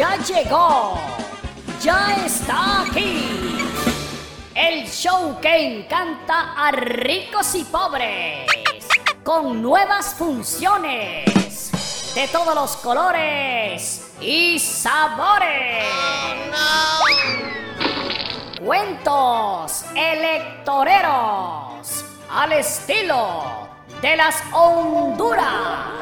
ya llegó, ya está aquí. El show que encanta a ricos y pobres, con nuevas funciones, de todos los colores y sabores. Cuentos electoreros al estilo de las Honduras.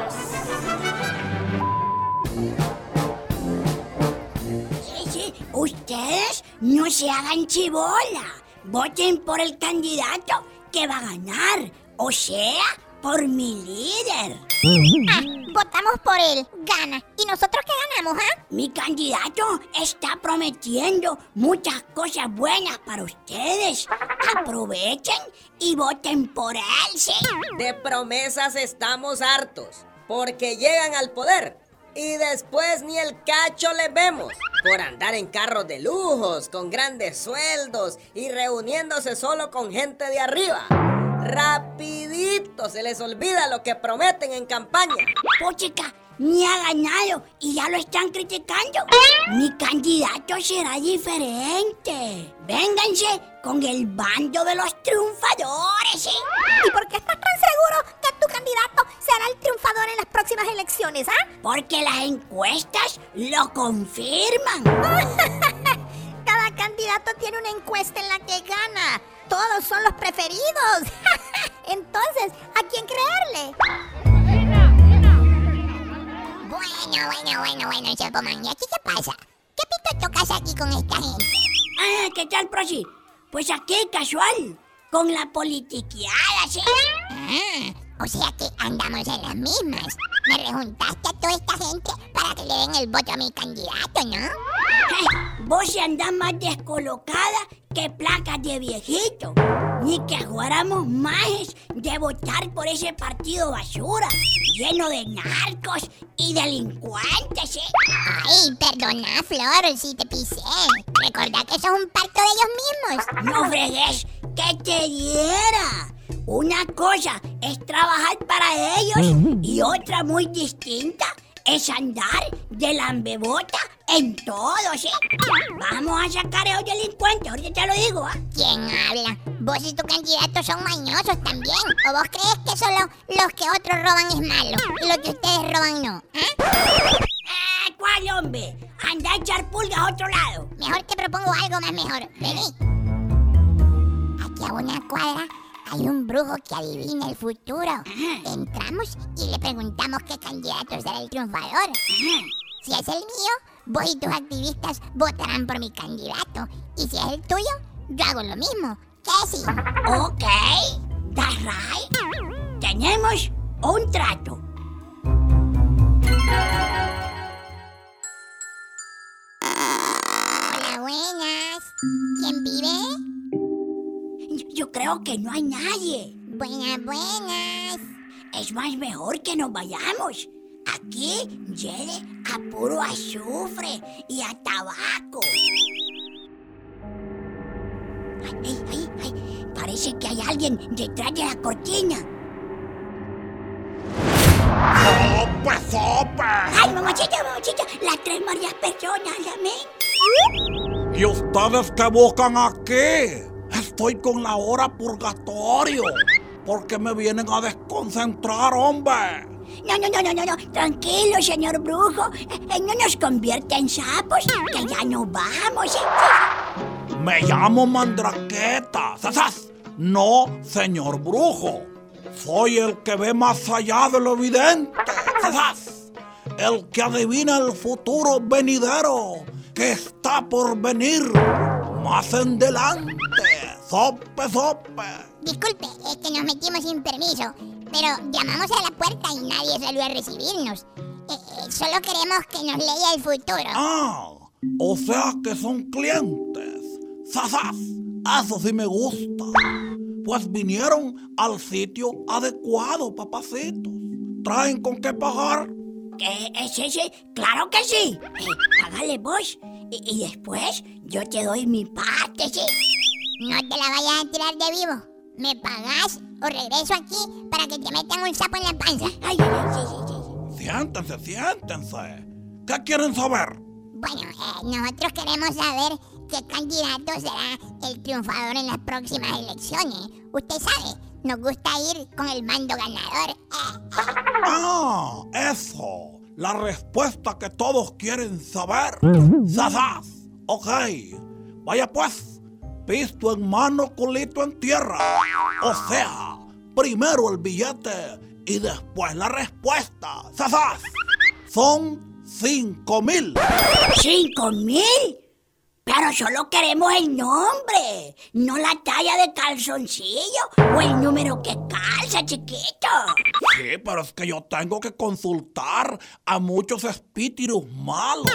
Ustedes no se hagan chibola. Voten por el candidato que va a ganar. O sea, por mi líder. Ah, votamos por él. Gana. ¿Y nosotros qué ganamos, ah? Mi candidato está prometiendo muchas cosas buenas para ustedes. Aprovechen y voten por él, ¿sí? De promesas estamos hartos. Porque llegan al poder y después ni el cacho le vemos por andar en carros de lujos, con grandes sueldos y reuniéndose solo con gente de arriba. Rapidito se les olvida lo que prometen en campaña. Pochica, ni ha ganado y ya lo están criticando. Mi candidato será diferente. Vénganse con el bando de los triunfadores. ¿Y por qué estás tan Porque las encuestas lo confirman. Cada candidato tiene una encuesta en la que gana. Todos son los preferidos. Entonces, ¿a quién creerle? Bueno, bueno, bueno, bueno, Chapoman, ¿y aquí qué pasa? ¿Qué pito tocas aquí con esta gente? Ah, ¿qué tal, Prosi? Pues aquí, casual, con la politiqueada, ¿sí? Ah, o sea que andamos en las mismas. Me rejuntaste a toda esta gente para que le den el voto a mi candidato, ¿no? Vos andás más descolocada que placas de viejito. Ni que jugáramos más de votar por ese partido basura, lleno de narcos y delincuentes, ¿eh? Ay, perdona, Flor, si te pisé. Recordá que eso es un pacto de ellos mismos. No fregues, que te diera. Una cosa es trabajar para ellos y otra muy distinta es andar de lambebota en todo, ¿sí? Vamos a sacar a los delincuentes, ahorita te lo digo, ¿ah? ¿Quién habla? Vos y tu candidato son mañosos también. ¿O vos crees que solo los que otros roban es malo y los que ustedes roban no? ¿eh? ¿Cuál hombre? Anda a echar pulgas a otro lado. Mejor te propongo algo más mejor. Vení. Aquí a una cuadra hay un brujo que adivina el futuro. Entramos y le preguntamos qué candidato será el triunfador. Si es el mío, vos y tus activistas votarán por mi candidato. Y si es el tuyo, yo hago lo mismo. ¿Qué sí? Ok, that's right. Tenemos un trato. Creo que no hay nadie. Buenas, buenas. Es más mejor que nos vayamos. Aquí llegue a puro azufre y a tabaco. Ay, ay, ay, Parece que hay alguien detrás de la cortina. ¡Sope, sope! ¡Ay, mamachita, mamachita! Las tres Marías personas, amén. ¿Y ustedes qué buscan aquí? Estoy con la hora purgatorio. Porque me vienen a desconcentrar, hombre. No, no, no, no, no, Tranquilo, señor brujo. Eh, no nos convierte en sapos, que ya no vamos. ¿eh? Me llamo Mandraqueta. ¿Sasas? No, señor brujo. Soy el que ve más allá de lo evidente. ¿Sasas? El que adivina el futuro venidero que está por venir más en delante. ¡Sope, sope! Disculpe, es que nos metimos sin permiso, pero llamamos a la puerta y nadie salió a recibirnos. Eh, eh, solo queremos que nos lea el futuro. Ah, o sea que son clientes. ¡Sasas! Eso sí me gusta. Pues vinieron al sitio adecuado, papacitos. ¿Traen con qué pagar? ¿Qué es ese? ¡Claro que sí! Eh, págale vos y, y después yo te doy mi parte, ¿sí? No te la vayas a tirar de vivo. ¿Me pagás o regreso aquí para que te metan un sapo en la panza? Ay, ay, ay, sí, sí, sí. Siéntense, siéntense. ¿Qué quieren saber? Bueno, eh, nosotros queremos saber qué candidato será el triunfador en las próximas elecciones. Usted sabe, nos gusta ir con el mando ganador. Eh. Ah, eso. La respuesta que todos quieren saber. ¡Sasas! Ok. Vaya pues. Pisto en mano, culito en tierra. O sea, primero el billete y después la respuesta. ¡Sasas! Son cinco mil. ¿Cinco mil? Pero solo queremos el nombre, no la talla de calzoncillo o el número que calza, chiquito. Sí, pero es que yo tengo que consultar a muchos espíritus malos.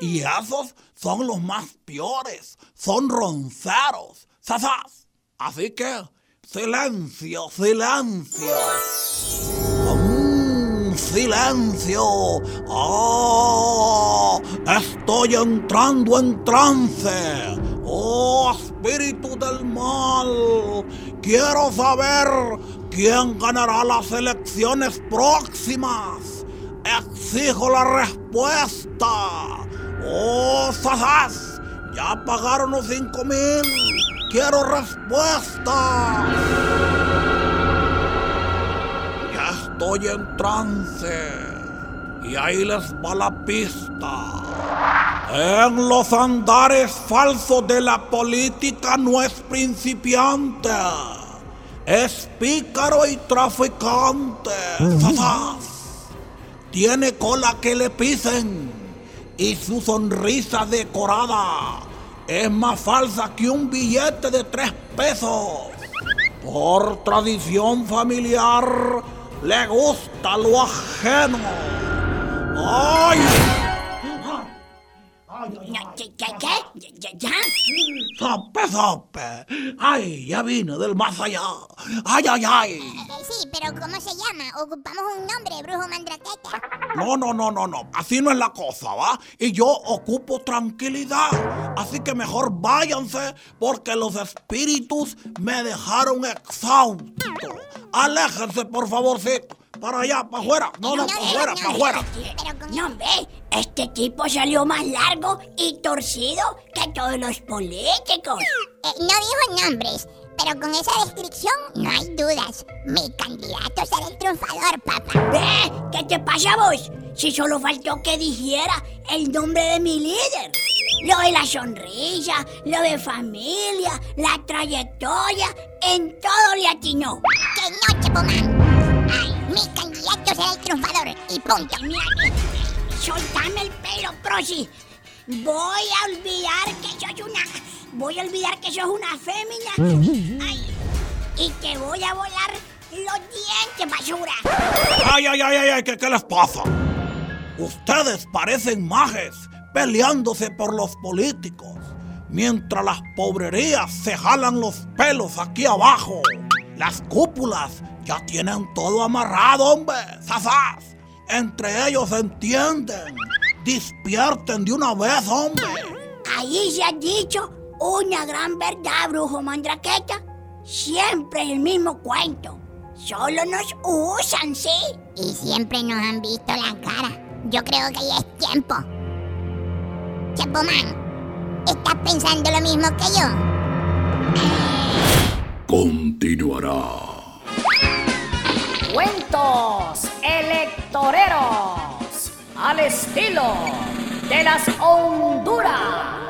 Y esos son los más peores. Son ronceros. ¡Sasas! Así que, silencio, silencio. Silencio. ¡Oh! Estoy entrando en trance. ¡Oh, espíritu del mal! Quiero saber quién ganará las elecciones próximas. Exijo la respuesta. ¡Oh, sasas! Ya pagaron los cinco mil. Quiero respuesta. Estoy en trance. Y ahí les va la pista. En los andares falsos de la política no es principiante. Es pícaro y traficante. Tiene cola que le pisen. Y su sonrisa decorada es más falsa que un billete de tres pesos. Por tradición familiar, le gusta lo ajeno. ¡Ay! ¿Qué? ¿Qué? qué? ¿Ya? ya? ¡Sape, sape! ¡Ay, ya vine del más allá! ¡Ay, ay, ay! Eh, sí, pero ¿cómo se llama? Ocupamos un nombre, brujo mandraqueta. No, no, no, no, no. Así no es la cosa, ¿va? Y yo ocupo tranquilidad. Así que mejor váyanse porque los espíritus me dejaron exhausto. Aléjense, por favorcito. Para allá, para afuera. No, no, para afuera, para afuera. Pero con No, ve, este tipo salió más largo y torcido que todos los políticos. Eh, no dijo nombres, pero con esa descripción no hay dudas. Mi candidato será el triunfador, papá. Ve, ¿qué te pasa vos? Si solo faltó que dijera el nombre de mi líder. Lo de la sonrisa, lo de familia, la trayectoria, en todo le atinó. ¡Que no, Chapomán! Ay, mi candidato será el triunfador y punto. Mira, soltame el pelo, Prosi. Voy a olvidar que sos una... Voy a olvidar que sos una fémina. Ay, y te voy a volar los dientes, basura. ¡Ay, ay, ay, ay! ay ¿qué, ¿Qué les pasa? Ustedes parecen majes peleándose por los políticos, mientras las pobrerías se jalan los pelos aquí abajo. Las cúpulas ya tienen todo amarrado, hombre. ¡Zazás! Entre ellos se entienden. Despierten de una vez, hombre. Ahí se ha dicho una gran verdad, brujo mandraqueta. Siempre es el mismo cuento. Solo nos usan, ¿sí? Y siempre nos han visto la cara. Yo creo que ya es tiempo. Chapomán, ¿estás pensando lo mismo que yo? Continuará. Cuentos electoreros al estilo de las Honduras.